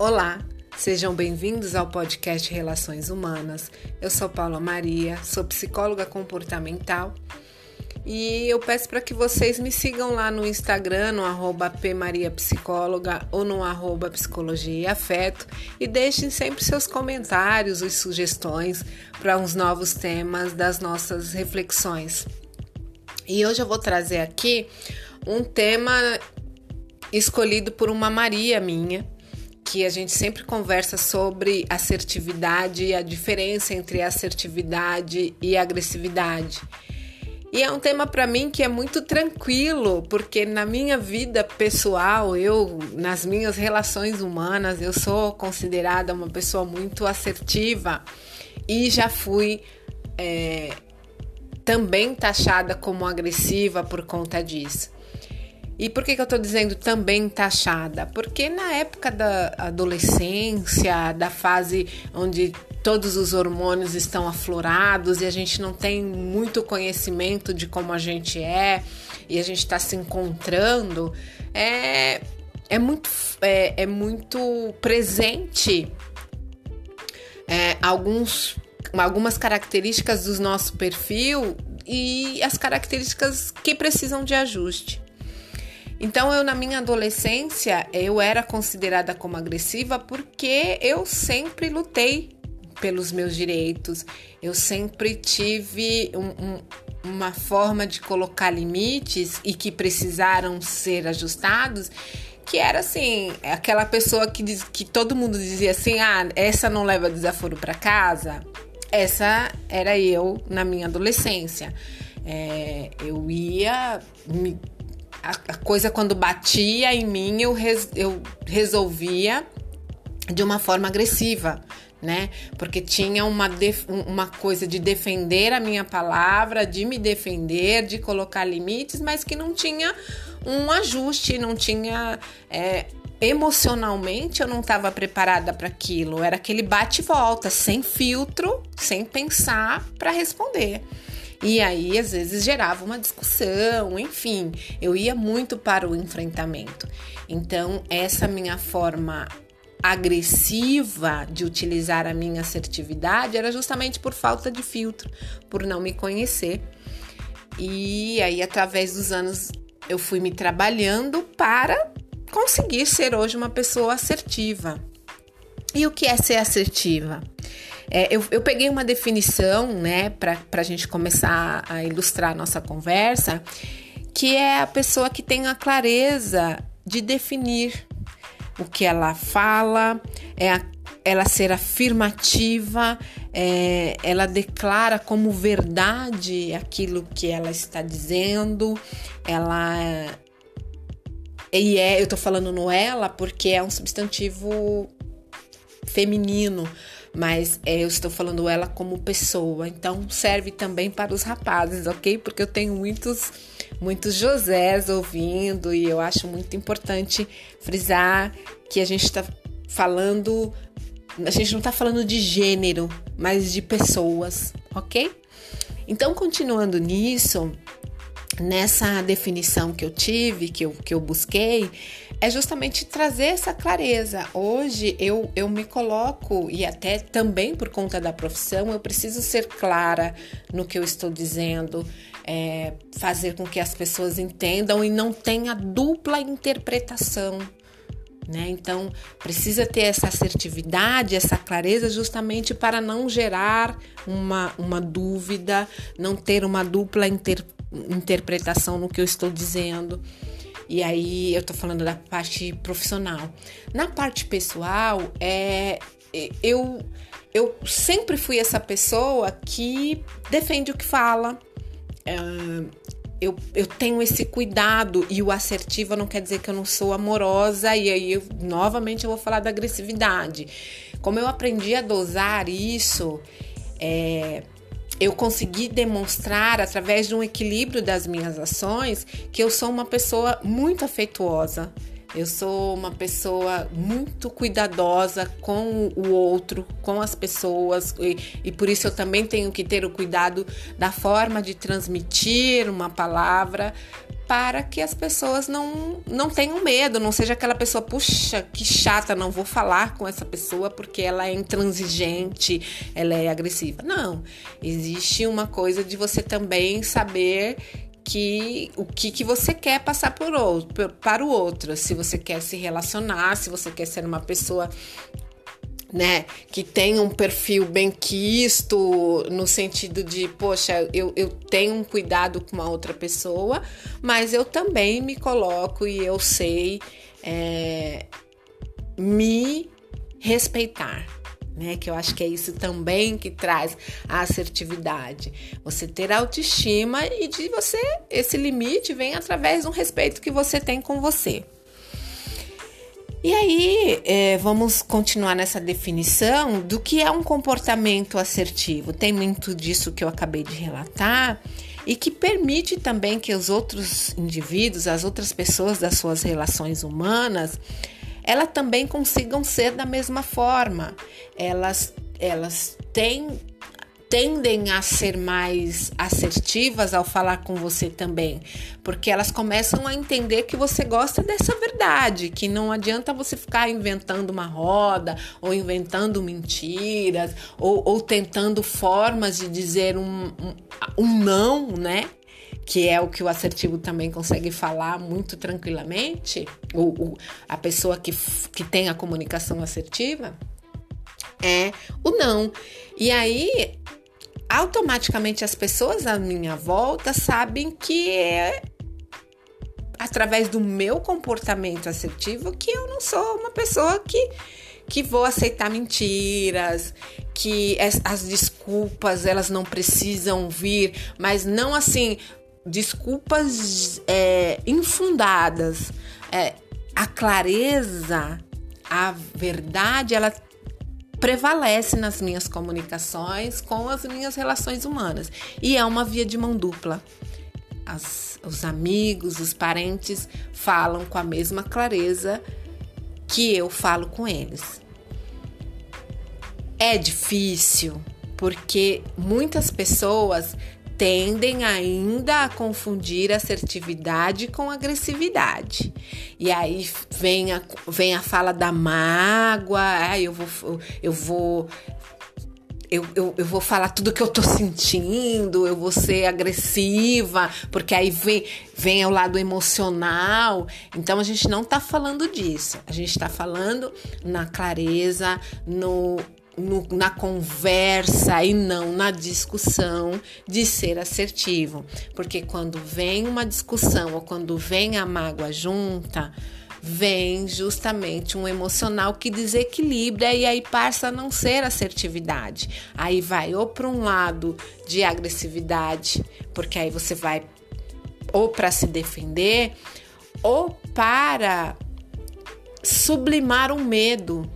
Olá, sejam bem-vindos ao podcast Relações Humanas. Eu sou Paula Maria, sou psicóloga comportamental e eu peço para que vocês me sigam lá no Instagram, no arroba pmariapsicóloga ou no arroba psicologia e afeto e deixem sempre seus comentários e sugestões para uns novos temas das nossas reflexões. E hoje eu vou trazer aqui um tema escolhido por uma Maria minha, que a gente sempre conversa sobre assertividade e a diferença entre assertividade e agressividade. E é um tema para mim que é muito tranquilo, porque na minha vida pessoal, eu nas minhas relações humanas, eu sou considerada uma pessoa muito assertiva e já fui é, também taxada como agressiva por conta disso. E por que, que eu estou dizendo também taxada? Porque na época da adolescência, da fase onde todos os hormônios estão aflorados e a gente não tem muito conhecimento de como a gente é e a gente está se encontrando, é, é, muito, é, é muito presente é, alguns, algumas características do nosso perfil e as características que precisam de ajuste. Então, eu na minha adolescência, eu era considerada como agressiva porque eu sempre lutei pelos meus direitos, eu sempre tive um, um, uma forma de colocar limites e que precisaram ser ajustados que era assim, aquela pessoa que, diz, que todo mundo dizia assim, ah, essa não leva desaforo para casa. Essa era eu na minha adolescência. É, eu ia me a, coisa quando batia em mim, eu, res, eu resolvia de uma forma agressiva, né? Porque tinha uma, def, uma coisa de defender a minha palavra, de me defender, de colocar limites, mas que não tinha um ajuste, não tinha. É, emocionalmente eu não estava preparada para aquilo. Era aquele bate-volta, sem filtro, sem pensar para responder. E aí, às vezes, gerava uma discussão, enfim, eu ia muito para o enfrentamento. Então, essa minha forma agressiva de utilizar a minha assertividade era justamente por falta de filtro, por não me conhecer. E aí, através dos anos, eu fui me trabalhando para conseguir ser hoje uma pessoa assertiva. E o que é ser assertiva? É, eu, eu, peguei uma definição, né, para a gente começar a ilustrar a nossa conversa, que é a pessoa que tem a clareza de definir o que ela fala, é a, ela ser afirmativa, é, ela declara como verdade aquilo que ela está dizendo, ela. E é, eu tô falando no ela porque é um substantivo feminino, mas é, eu estou falando ela como pessoa, então serve também para os rapazes, ok? Porque eu tenho muitos, muitos Josés ouvindo e eu acho muito importante frisar que a gente está falando, a gente não está falando de gênero, mas de pessoas, ok? Então, continuando nisso, nessa definição que eu tive, que eu, que eu busquei, é justamente trazer essa clareza. Hoje eu, eu me coloco, e até também por conta da profissão, eu preciso ser clara no que eu estou dizendo, é, fazer com que as pessoas entendam e não tenha dupla interpretação. Né? Então, precisa ter essa assertividade, essa clareza, justamente para não gerar uma, uma dúvida, não ter uma dupla interpretação interpretação no que eu estou dizendo. E aí eu tô falando da parte profissional. Na parte pessoal, é, eu, eu sempre fui essa pessoa que defende o que fala. É, eu, eu tenho esse cuidado e o assertiva não quer dizer que eu não sou amorosa, e aí eu, novamente eu vou falar da agressividade. Como eu aprendi a dosar isso, é, eu consegui demonstrar através de um equilíbrio das minhas ações que eu sou uma pessoa muito afetuosa. Eu sou uma pessoa muito cuidadosa com o outro, com as pessoas, e, e, por isso eu também tenho que ter o cuidado da forma de transmitir uma palavra para que as pessoas não, não tenham medo, não seja aquela pessoa, puxa, que chata, não vou falar com essa pessoa porque ela é intransigente, ela é agressiva. Não, existe uma coisa de você também saber que o que, que você quer passar por outro, para o outro, se você quer se relacionar, se você quer ser uma pessoa né, que tem um perfil bem quisto, no sentido de, poxa, eu, eu tenho um cuidado com uma outra pessoa, mas eu também me coloco e eu sei é, me respeitar. Né, que eu acho que é isso também que traz a assertividade. Você ter autoestima e de você, esse limite vem através do respeito que você tem com você. E aí, é, vamos continuar nessa definição do que é um comportamento assertivo. Tem muito disso que eu acabei de relatar e que permite também que os outros indivíduos, as outras pessoas das suas relações humanas, elas também consigam ser da mesma forma. Elas, elas têm tendem a ser mais assertivas ao falar com você também, porque elas começam a entender que você gosta dessa verdade, que não adianta você ficar inventando uma roda ou inventando mentiras ou, ou tentando formas de dizer um, um, um não, né? que é o que o assertivo também consegue falar muito tranquilamente, ou, a pessoa que, que tem a comunicação assertiva, é o não. E aí automaticamente as pessoas à minha volta sabem que é através do meu comportamento assertivo que eu não sou uma pessoa que que vou aceitar mentiras, que as, as desculpas elas não precisam vir, mas não assim desculpas é, infundadas. É, a clareza, a verdade, ela prevalece nas minhas comunicações com as minhas relações humanas. E é uma via de mão dupla. As, os amigos, os parentes falam com a mesma clareza que eu falo com eles. É difícil porque muitas pessoas tendem ainda a confundir assertividade com agressividade. E aí vem a, vem a fala da mágoa, ah, eu vou, eu vou eu, eu, eu, vou falar tudo que eu tô sentindo, eu vou ser agressiva, porque aí vem, vem ao lado emocional. Então a gente não tá falando disso. A gente tá falando na clareza, no no, na conversa e não na discussão de ser assertivo. Porque quando vem uma discussão ou quando vem a mágoa junta, vem justamente um emocional que desequilibra e aí passa a não ser assertividade. Aí vai ou para um lado de agressividade, porque aí você vai ou para se defender ou para sublimar o medo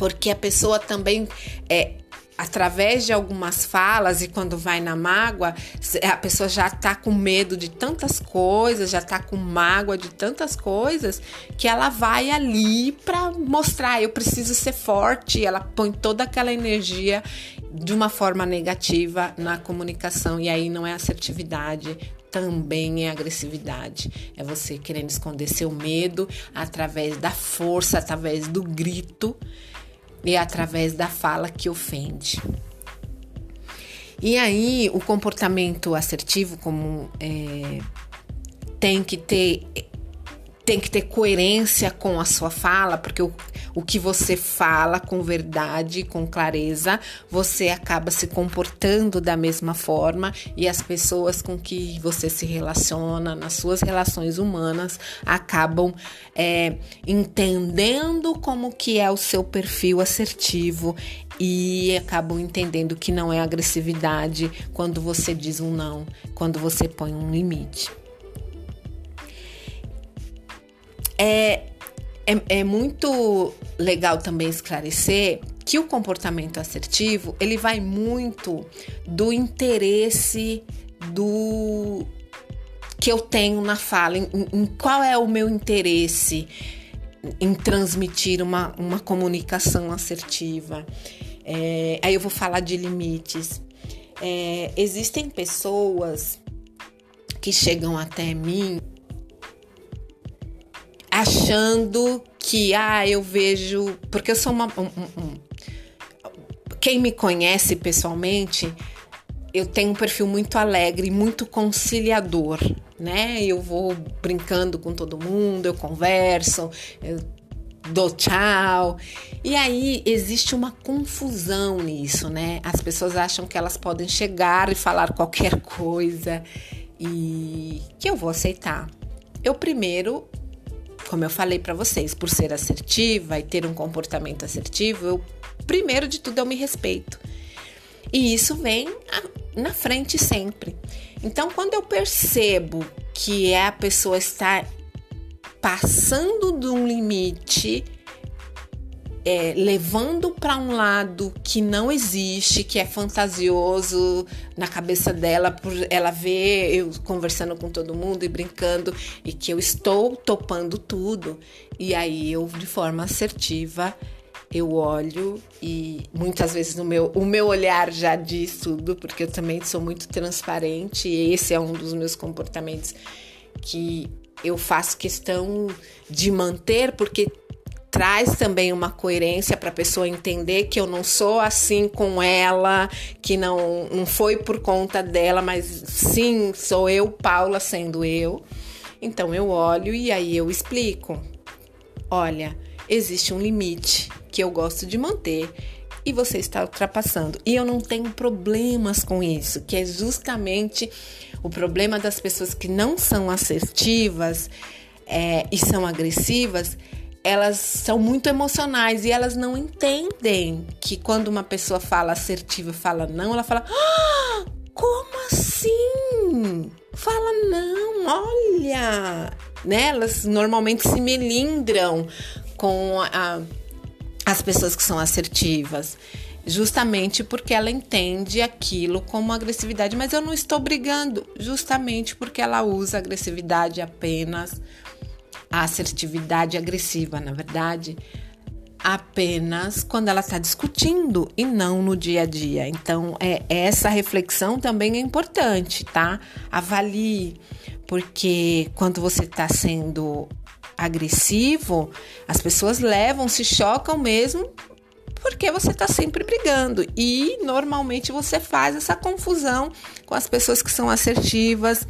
porque a pessoa também é através de algumas falas e quando vai na mágoa, a pessoa já está com medo de tantas coisas, já está com mágoa de tantas coisas, que ela vai ali para mostrar, eu preciso ser forte, ela põe toda aquela energia de uma forma negativa na comunicação. E aí não é assertividade, também é agressividade. É você querendo esconder seu medo através da força, através do grito e através da fala que ofende. E aí, o comportamento assertivo, como é, tem que ter tem que ter coerência com a sua fala, porque o, o que você fala com verdade, com clareza, você acaba se comportando da mesma forma e as pessoas com que você se relaciona, nas suas relações humanas, acabam é, entendendo como que é o seu perfil assertivo e acabam entendendo que não é agressividade quando você diz um não, quando você põe um limite. É, é, é muito legal também esclarecer que o comportamento assertivo ele vai muito do interesse do que eu tenho na fala, em, em qual é o meu interesse em transmitir uma, uma comunicação assertiva. É, aí eu vou falar de limites. É, existem pessoas que chegam até mim achando que ah, eu vejo, porque eu sou uma um, um, quem me conhece pessoalmente, eu tenho um perfil muito alegre, muito conciliador, né? Eu vou brincando com todo mundo, eu converso, eu dou tchau. E aí existe uma confusão nisso, né? As pessoas acham que elas podem chegar e falar qualquer coisa e que eu vou aceitar. Eu primeiro, como eu falei para vocês, por ser assertiva e ter um comportamento assertivo, eu primeiro de tudo eu me respeito. E isso vem na frente sempre. Então, quando eu percebo que a pessoa está passando de um limite, é, levando para um lado que não existe, que é fantasioso na cabeça dela, por ela ver eu conversando com todo mundo e brincando, e que eu estou topando tudo, e aí eu, de forma assertiva, eu olho e muitas vezes no meu, o meu olhar já diz tudo, porque eu também sou muito transparente e esse é um dos meus comportamentos que eu faço questão de manter, porque traz também uma coerência para a pessoa entender que eu não sou assim com ela, que não, não foi por conta dela, mas sim, sou eu, Paula, sendo eu. Então eu olho e aí eu explico. Olha, existe um limite que eu gosto de manter e você está ultrapassando. E eu não tenho problemas com isso, que é justamente o problema das pessoas que não são assertivas é, e são agressivas. Elas são muito emocionais e elas não entendem que quando uma pessoa fala assertiva fala não, ela fala: ah, como assim? Fala não, olha, né? Elas normalmente se melindram com a, as pessoas que são assertivas, justamente porque ela entende aquilo como agressividade, mas eu não estou brigando, justamente porque ela usa agressividade apenas a assertividade agressiva, na verdade, apenas quando ela está discutindo e não no dia a dia. Então, é essa reflexão também é importante, tá? Avalie, porque quando você está sendo agressivo, as pessoas levam, se chocam mesmo porque você está sempre brigando e normalmente você faz essa confusão com as pessoas que são assertivas.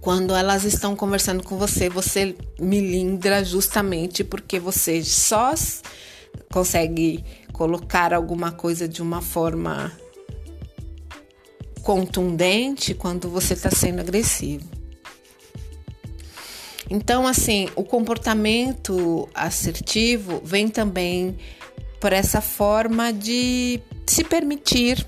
Quando elas estão conversando com você, você milindra justamente porque você só consegue colocar alguma coisa de uma forma contundente quando você está sendo agressivo. Então, assim, o comportamento assertivo vem também por essa forma de se permitir,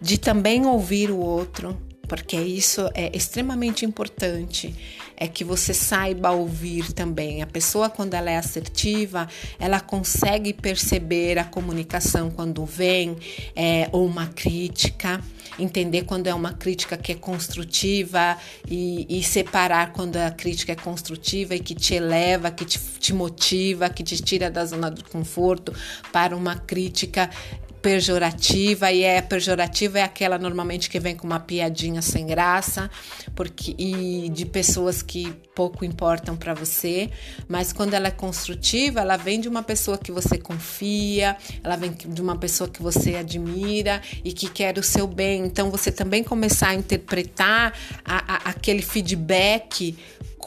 de também ouvir o outro, porque isso é extremamente importante é que você saiba ouvir também. A pessoa, quando ela é assertiva, ela consegue perceber a comunicação quando vem, é, ou uma crítica, entender quando é uma crítica que é construtiva e, e, separar quando a crítica é construtiva e que te eleva, que te, te motiva, que te tira da zona do conforto, para uma crítica pejorativa e é pejorativa é aquela normalmente que vem com uma piadinha sem graça, porque e de pessoas que pouco importam para você, mas quando ela é construtiva, ela vem de uma pessoa que você confia, ela vem de uma pessoa que você admira e que quer o seu bem. Então você também começar a interpretar a, a, aquele feedback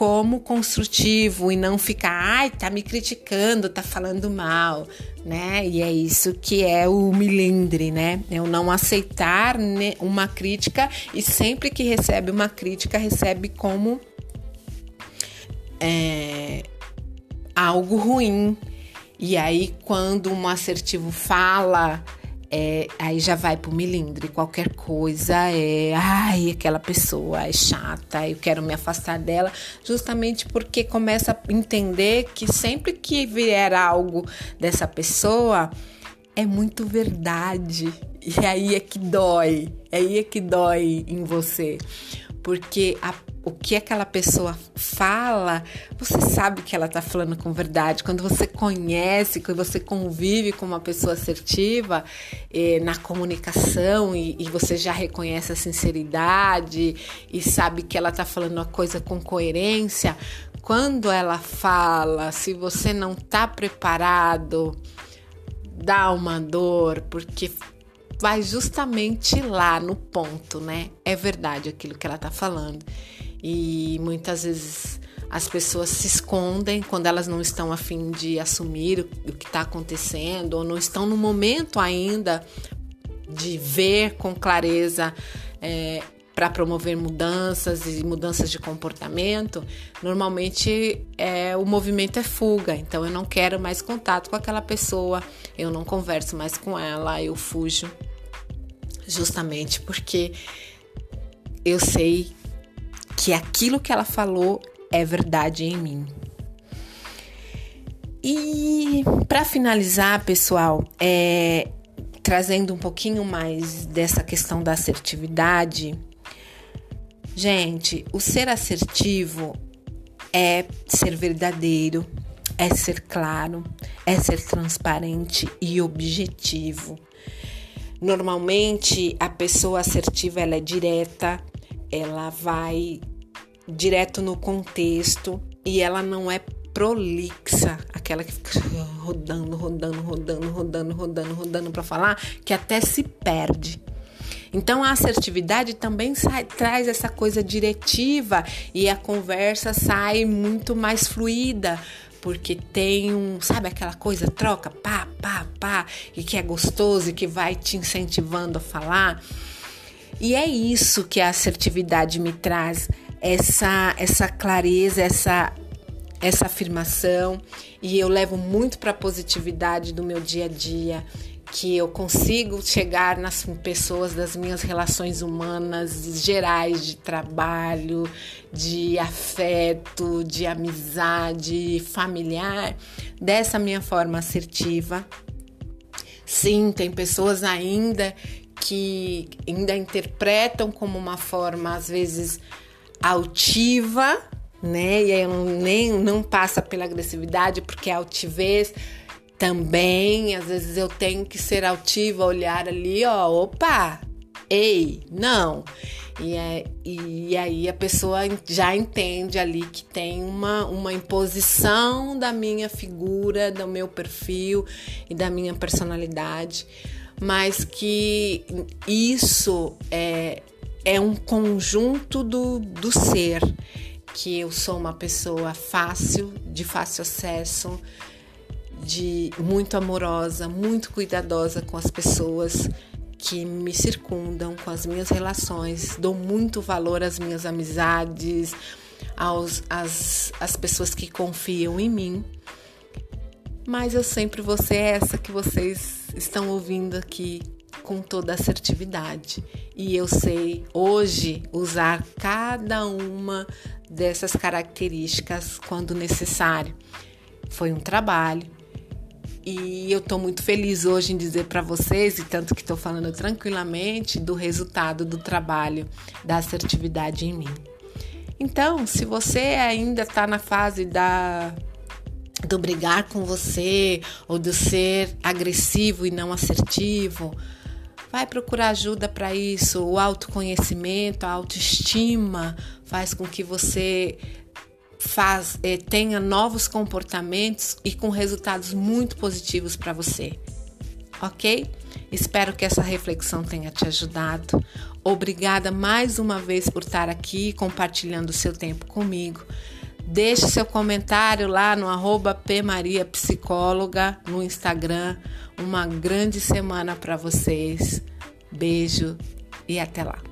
como construtivo e não ficar, ai, tá me criticando, tá falando mal, né? E é isso que é o milindre, né? É o não aceitar uma crítica e sempre que recebe uma crítica, recebe como é, algo ruim. E aí, quando um assertivo fala é, aí já vai pro milindre. Qualquer coisa é, ai, aquela pessoa é chata, eu quero me afastar dela, justamente porque começa a entender que sempre que vier algo dessa pessoa, é muito verdade. E aí é que dói, aí é que dói em você. Porque a o que aquela pessoa fala, você sabe que ela está falando com verdade. Quando você conhece, quando você convive com uma pessoa assertiva eh, na comunicação e, e, você já reconhece a sinceridade e sabe que ela está falando a coisa com coerência, quando ela fala, se você não está preparado, dá uma dor, porque vai justamente lá no ponto, né? É verdade aquilo que ela tá falando. E muitas vezes as pessoas se escondem quando elas não estão a fim de assumir o que está acontecendo ou não estão no momento ainda de ver com clareza é, para promover mudanças e mudanças de comportamento, normalmente é, o movimento é fuga. Então eu não quero mais contato com aquela pessoa, eu não converso mais com ela, eu fujo justamente porque eu sei que aquilo que ela falou é verdade em mim. E para finalizar, pessoal, é, trazendo um pouquinho mais dessa questão da assertividade, gente, o ser assertivo é ser verdadeiro, é ser claro, é ser transparente e objetivo. Normalmente a pessoa assertiva ela é direta, ela vai direto no contexto e ela não é prolixa, aquela que fica rodando, rodando, rodando, rodando, rodando, rodando para falar, que até se perde. Então a assertividade também sai, traz essa coisa diretiva e a conversa sai muito mais fluida, porque tem um, sabe aquela coisa, troca, pá, pá, pá, e que é gostoso e que vai te incentivando a falar. E é isso que a assertividade me traz, essa essa clareza, essa essa afirmação, e eu levo muito para a positividade do meu dia a dia que eu consigo chegar nas pessoas das minhas relações humanas gerais de trabalho, de afeto, de amizade familiar, dessa minha forma assertiva. Sim, tem pessoas ainda que ainda interpretam como uma forma às vezes altiva, né? E aí não, nem não passa pela agressividade porque a altivez também, às vezes eu tenho que ser altiva, olhar ali, ó, opa, ei, não. E, é, e aí a pessoa já entende ali que tem uma, uma imposição da minha figura, do meu perfil e da minha personalidade, mas que isso é, é um conjunto do, do ser, que eu sou uma pessoa fácil, de fácil acesso, de muito amorosa, muito cuidadosa com as pessoas que me circundam, com as minhas relações, dou muito valor às minhas amizades, aos, às, às pessoas que confiam em mim. Mas eu sempre vou ser essa que vocês estão ouvindo aqui com toda assertividade. E eu sei hoje usar cada uma dessas características quando necessário. Foi um trabalho, e eu estou muito feliz hoje em dizer para vocês, e tanto que estou falando tranquilamente, do resultado do trabalho da assertividade em mim. Então, se você ainda está na fase da do brigar com você ou do ser agressivo e não assertivo, vai procurar ajuda para isso. O autoconhecimento, a autoestima faz com que você faz, é, tenha novos comportamentos e com resultados muito positivos para você. Ok? Espero que essa reflexão tenha te ajudado. Obrigada mais uma vez por estar aqui compartilhando o seu tempo comigo. Deixe seu comentário lá no arroba pmariapsicóloga no Instagram. Uma grande semana para vocês. Beijo e até lá.